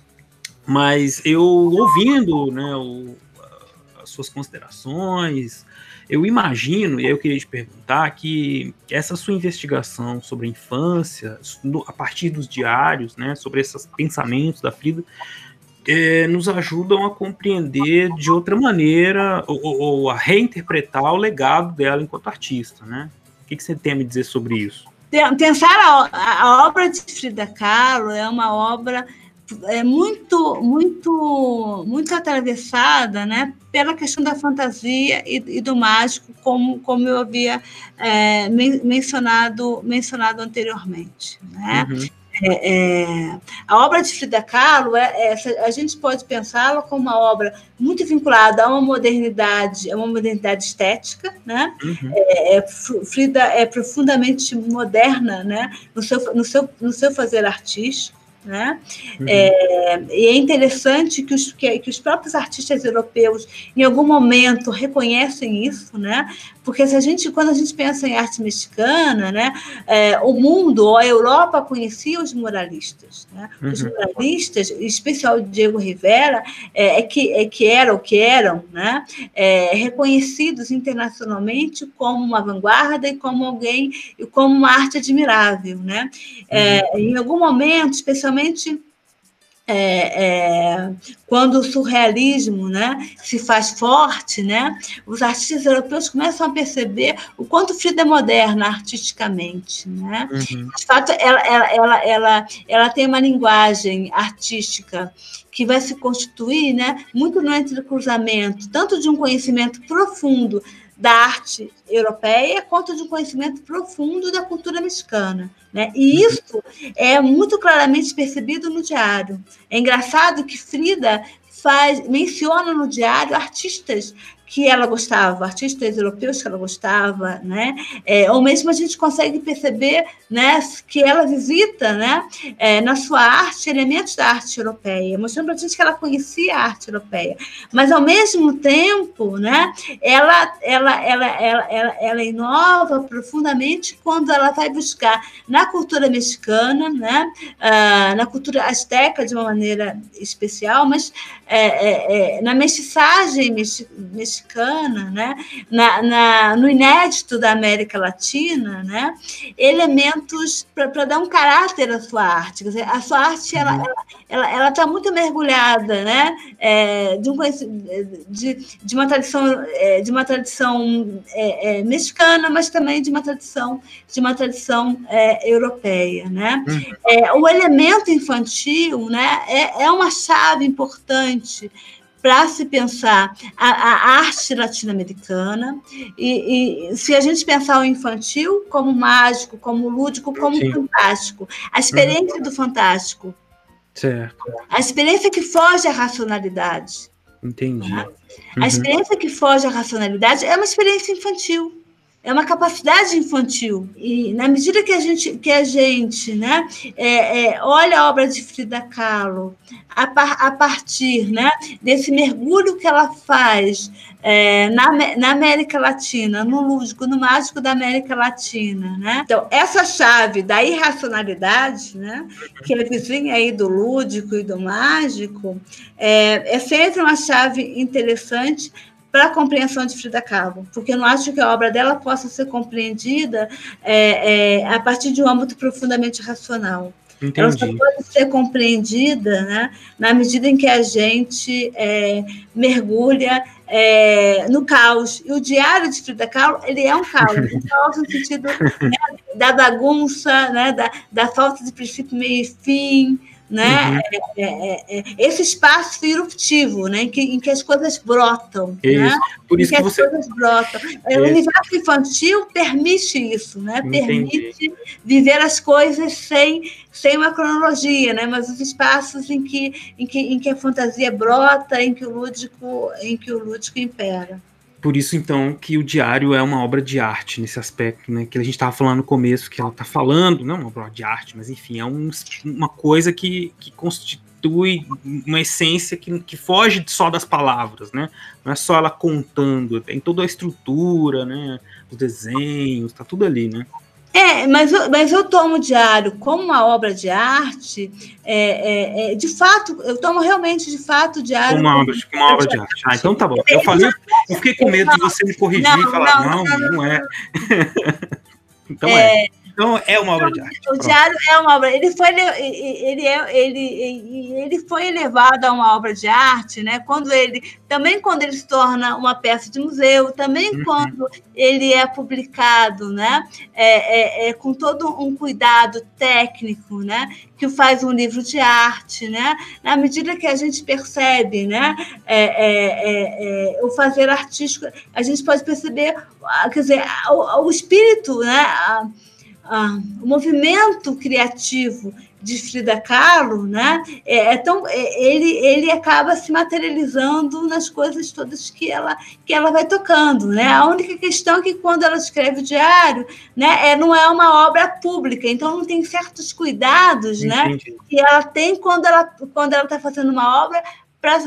Mas eu ouvindo né, o, suas considerações, eu imagino, e eu queria te perguntar, que essa sua investigação sobre a infância, a partir dos diários, né, sobre esses pensamentos da Frida, é, nos ajudam a compreender de outra maneira ou, ou, a reinterpretar o legado dela enquanto artista, né? O que, que você tem a me dizer sobre isso? Pensar a, a obra de Frida Kahlo é uma obra é muito, muito, muito atravessada, né, pela questão da fantasia e, e do mágico, como, como eu havia é, mencionado, mencionado anteriormente, né? Uhum. É, é, a obra de Frida Kahlo, é, é a gente pode pensá-la como uma obra muito vinculada a uma modernidade, a uma modernidade estética, né? Uhum. É, é Frida é profundamente moderna, né? No seu, no seu, no seu fazer artístico. Né? Uhum. É, e é interessante que os, que, que, os próprios artistas europeus, em algum momento, reconhecem isso, né? porque se a gente, quando a gente pensa em arte mexicana, né, é, o mundo, a Europa conhecia os muralistas. Né? Uhum. Os muralistas, em especial Diego Rivera, é, é, que, é que eram, que eram né, é, reconhecidos internacionalmente como uma vanguarda e como alguém, e como uma arte admirável. Né? Uhum. Em algum momento, especialmente principalmente é, é, quando o surrealismo né, se faz forte, né, os artistas europeus começam a perceber o quanto Frida é moderna artisticamente. Né? Uhum. De fato, ela, ela, ela, ela, ela tem uma linguagem artística que vai se constituir né, muito no entrecruzamento, tanto de um conhecimento profundo da arte europeia quanto de um conhecimento profundo da cultura mexicana. Né? E uhum. isso é muito claramente percebido no diário. É engraçado que Frida faz, menciona no diário artistas que ela gostava, artistas europeus que ela gostava, né? É, ou mesmo a gente consegue perceber, né, que ela visita, né, é, na sua arte elementos da arte europeia, mostrando para a gente que ela conhecia a arte europeia, mas ao mesmo tempo, né, ela, ela, ela, ela, ela, ela inova profundamente quando ela vai buscar na cultura mexicana, né, uh, na cultura asteca de uma maneira especial, mas é, é, é na mestiçagem mexicana mexicana, né? Na, na, no inédito da América Latina, né? elementos para dar um caráter à sua arte. Dizer, a sua arte ela uhum. ela ela está muito mergulhada, né? É, de, um, de, de uma tradição é, de uma tradição é, é, mexicana, mas também de uma tradição de uma tradição é, europeia, né? Uhum. o elemento infantil, né? é, é uma chave importante para se pensar a, a arte latino-americana e, e, se a gente pensar o infantil como mágico, como lúdico, como Sim. fantástico, a experiência uhum. do fantástico, certo. a experiência que foge à racionalidade. Entendi. Tá? Uhum. A experiência que foge à racionalidade é uma experiência infantil é uma capacidade infantil. E na medida que a gente, que a gente né, é, é, olha a obra de Frida Kahlo a, par, a partir né, desse mergulho que ela faz é, na, na América Latina, no lúdico, no mágico da América Latina. Né? Então, essa chave da irracionalidade, né, que é vizinha aí do lúdico e do mágico, é, é sempre uma chave interessante para a compreensão de Frida Kahlo, porque eu não acho que a obra dela possa ser compreendida é, é, a partir de um âmbito profundamente racional. Entendi. Ela só pode ser compreendida né, na medida em que a gente é, mergulha é, no caos. E o diário de Frida Kahlo, ele é um caos. Um caos [LAUGHS] no sentido né, da bagunça, né, da, da falta de princípio, meio e fim, né? Uhum. É, é, é, esse espaço eruptivo, né? Em que, em que as coisas brotam, isso. né? Por isso em que, que as você... coisas brotam. É, o universo infantil permite isso, né? Entendi. Permite viver as coisas sem, sem uma cronologia, né? Mas os espaços em que, em que, em que a fantasia brota, em que o lúdico, em que o lúdico impera. Por isso, então, que o diário é uma obra de arte nesse aspecto, né? Que a gente estava falando no começo, que ela está falando, não é uma obra de arte, mas enfim, é um, uma coisa que, que constitui uma essência que, que foge só das palavras, né? Não é só ela contando, tem toda a estrutura, né? Os desenhos, tá tudo ali, né? É, mas, mas eu tomo diário como uma obra de arte, é, é, é, de fato, eu tomo realmente, de fato, diário. Como uma obra, como uma obra de arte. Ah, então tá bom. Eu falei, eu fiquei com medo de você me corrigir não, e falar, não, não, não, não é. [LAUGHS] então é. Então é uma obra de arte. O diário é uma obra. Ele foi, ele, é, ele, ele foi elevado a uma obra de arte, né? Quando ele também quando ele se torna uma peça de museu, também uhum. quando ele é publicado, né? É, é, é, com todo um cuidado técnico, né? Que faz um livro de arte, né? Na medida que a gente percebe, né? É, é, é o fazer artístico, a gente pode perceber, quer dizer, o, o espírito, né? A, ah, o movimento criativo de Frida Kahlo, né, é, é tão, é, ele, ele acaba se materializando nas coisas todas que ela, que ela vai tocando. Né? A única questão é que quando ela escreve o diário, né, é, não é uma obra pública, então não tem certos cuidados né, que ela tem quando ela está quando ela tá fazendo uma obra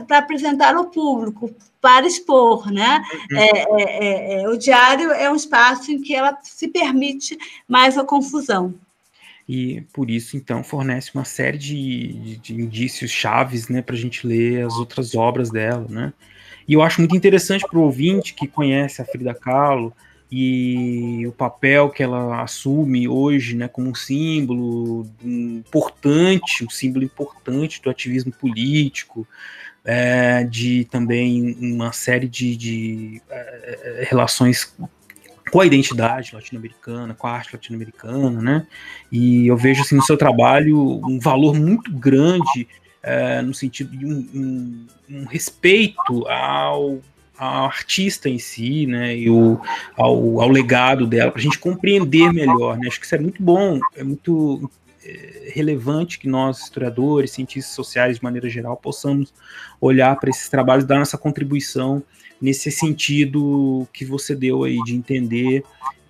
para apresentar ao público, para expor, né? Uhum. É, é, é, é, o diário é um espaço em que ela se permite mais a confusão. E por isso, então, fornece uma série de, de, de indícios chaves né, para a gente ler as outras obras dela. Né? E eu acho muito interessante para o ouvinte que conhece a Frida Kahlo e o papel que ela assume hoje né, como um símbolo importante, um símbolo importante do ativismo político, é, de também uma série de, de é, é, relações com a identidade latino-americana, com a arte latino-americana, né? E eu vejo assim no seu trabalho um valor muito grande é, no sentido de um, um, um respeito ao, artista em si, né? E o, ao, ao legado dela, para a gente compreender melhor, né? Acho que isso é muito bom, é muito é, relevante que nós, historiadores, cientistas sociais, de maneira geral, possamos olhar para esses trabalhos, dar nossa contribuição nesse sentido que você deu aí de entender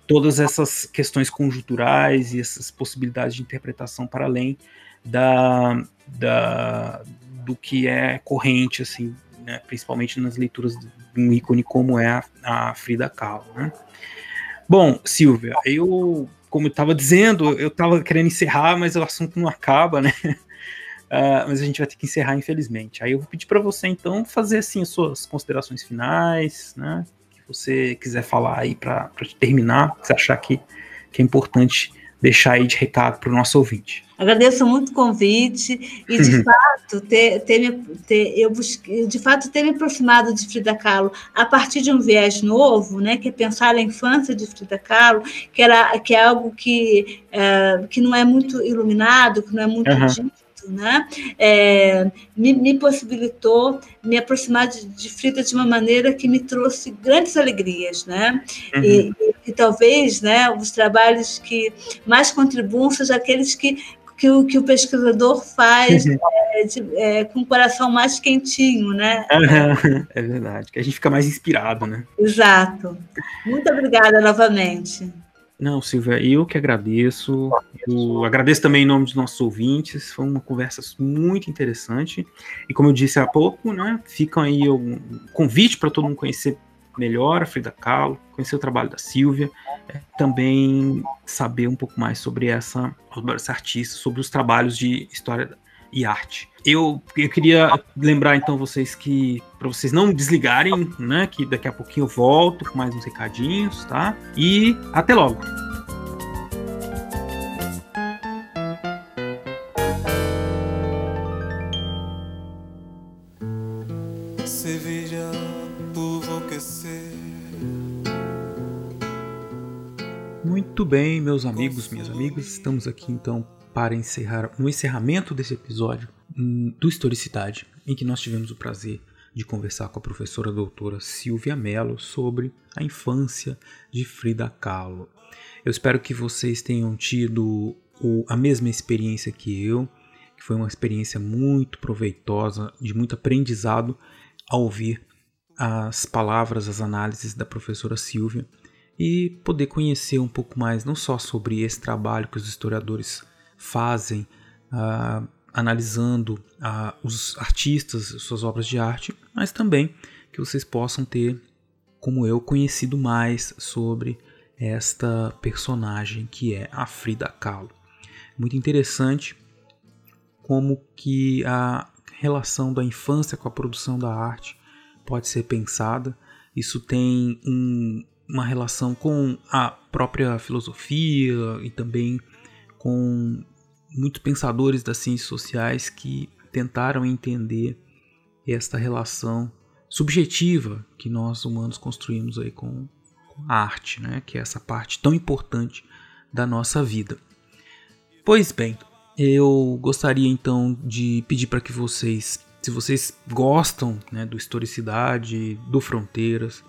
todas essas questões conjunturais e essas possibilidades de interpretação para além da, da do que é corrente assim, né, principalmente nas leituras de um ícone como é a, a Frida Kahlo, né? Bom, Silvia, eu como eu estava dizendo, eu estava querendo encerrar, mas o assunto não acaba, né? Uh, [LAUGHS] mas a gente vai ter que encerrar, infelizmente. Aí eu vou pedir para você, então, fazer assim as suas considerações finais, né? Que você quiser falar aí para terminar, você achar que, que é importante deixar aí de recado para o nosso ouvinte. Agradeço muito o convite e, de fato, ter, ter, me, ter, eu busquei, de fato, ter me aproximado de Frida Kahlo a partir de um viés novo, né, que é pensar a infância de Frida Kahlo, que, era, que é algo que, é, que não é muito iluminado, que não é muito uhum. dito, né? É, me, me, possibilitou me aproximar de, de, Frida de uma maneira que me trouxe grandes alegrias, né? Uhum. E, e, e, talvez, né, os trabalhos que mais contribuam sejam aqueles que que o, que o pesquisador faz uhum. é, de, é, com o coração mais quentinho, né? É verdade, que a gente fica mais inspirado, né? Exato. Muito obrigada novamente. Não, Silvia, eu que agradeço. Eu agradeço também em nome dos nossos ouvintes. Foi uma conversa muito interessante. E como eu disse há pouco, né, ficam aí um convite para todo mundo conhecer melhor a Frida Kahlo, conhecer o trabalho da Silvia, é, também saber um pouco mais sobre essa, essa artista, sobre os trabalhos de história e arte. Eu, eu queria lembrar então vocês que para vocês não desligarem, né, que daqui a pouquinho eu volto com mais uns recadinhos, tá? E até logo. Bem, meus amigos, minhas amigas, estamos aqui então para encerrar no encerramento desse episódio hum, do Historicidade, em que nós tivemos o prazer de conversar com a professora doutora Silvia Mello sobre a infância de Frida Kahlo. Eu espero que vocês tenham tido a mesma experiência que eu, que foi uma experiência muito proveitosa, de muito aprendizado ao ouvir as palavras, as análises da professora Silvia e poder conhecer um pouco mais não só sobre esse trabalho que os historiadores fazem, uh, analisando uh, os artistas, suas obras de arte, mas também que vocês possam ter, como eu, conhecido mais sobre esta personagem que é a Frida Kahlo. Muito interessante como que a relação da infância com a produção da arte pode ser pensada. Isso tem um, uma relação com a própria filosofia e também com muitos pensadores das ciências sociais que tentaram entender esta relação subjetiva que nós humanos construímos aí com, a arte, né? que é essa parte tão importante da nossa vida. Pois bem, eu gostaria então de pedir para que vocês, se vocês gostam né, do Historicidade, do Fronteiras,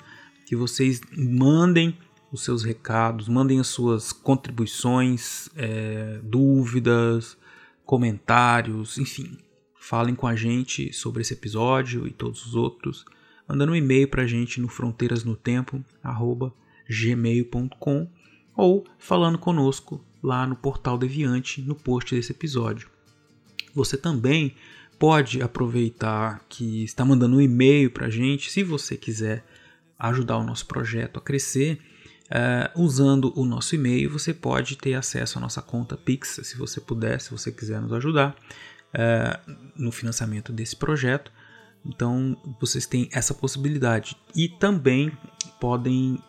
que vocês mandem os seus recados, mandem as suas contribuições, é, dúvidas, comentários, enfim, falem com a gente sobre esse episódio e todos os outros, mandando um e-mail para a gente no fronteirasnotempo@gmail.com ou falando conosco lá no portal Deviante no post desse episódio. Você também pode aproveitar que está mandando um e-mail para a gente, se você quiser ajudar o nosso projeto a crescer. Uh, usando o nosso e-mail, você pode ter acesso à nossa conta Pix, se você puder, se você quiser nos ajudar uh, no financiamento desse projeto. Então vocês têm essa possibilidade e também podem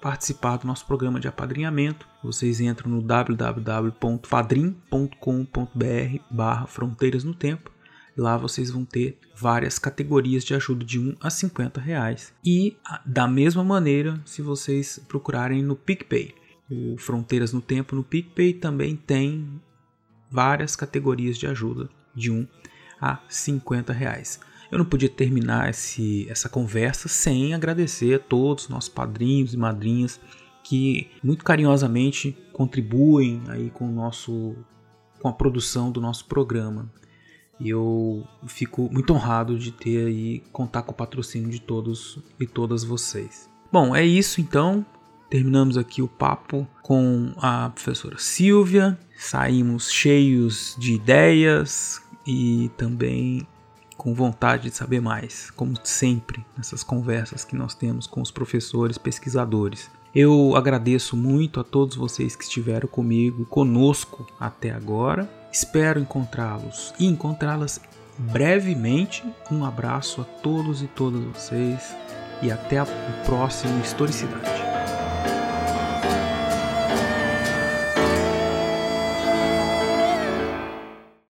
participar do nosso programa de apadrinhamento. Vocês entram no www.padrim.com.br/barra Fronteiras no Tempo. Lá vocês vão ter várias categorias de ajuda de 1 a 50 reais. E da mesma maneira, se vocês procurarem no PicPay, o Fronteiras no Tempo no PicPay também tem várias categorias de ajuda de 1 a 50 reais. Eu não podia terminar esse, essa conversa sem agradecer a todos os nossos padrinhos e madrinhas que muito carinhosamente contribuem aí com o nosso com a produção do nosso programa. E eu fico muito honrado de ter aí contar com o patrocínio de todos e todas vocês. Bom, é isso então. Terminamos aqui o papo com a professora Silvia. Saímos cheios de ideias e também com vontade de saber mais, como sempre nessas conversas que nós temos com os professores, pesquisadores. Eu agradeço muito a todos vocês que estiveram comigo, conosco até agora. Espero encontrá-los e encontrá-las brevemente. Um abraço a todos e todas vocês e até o próximo Historicidade.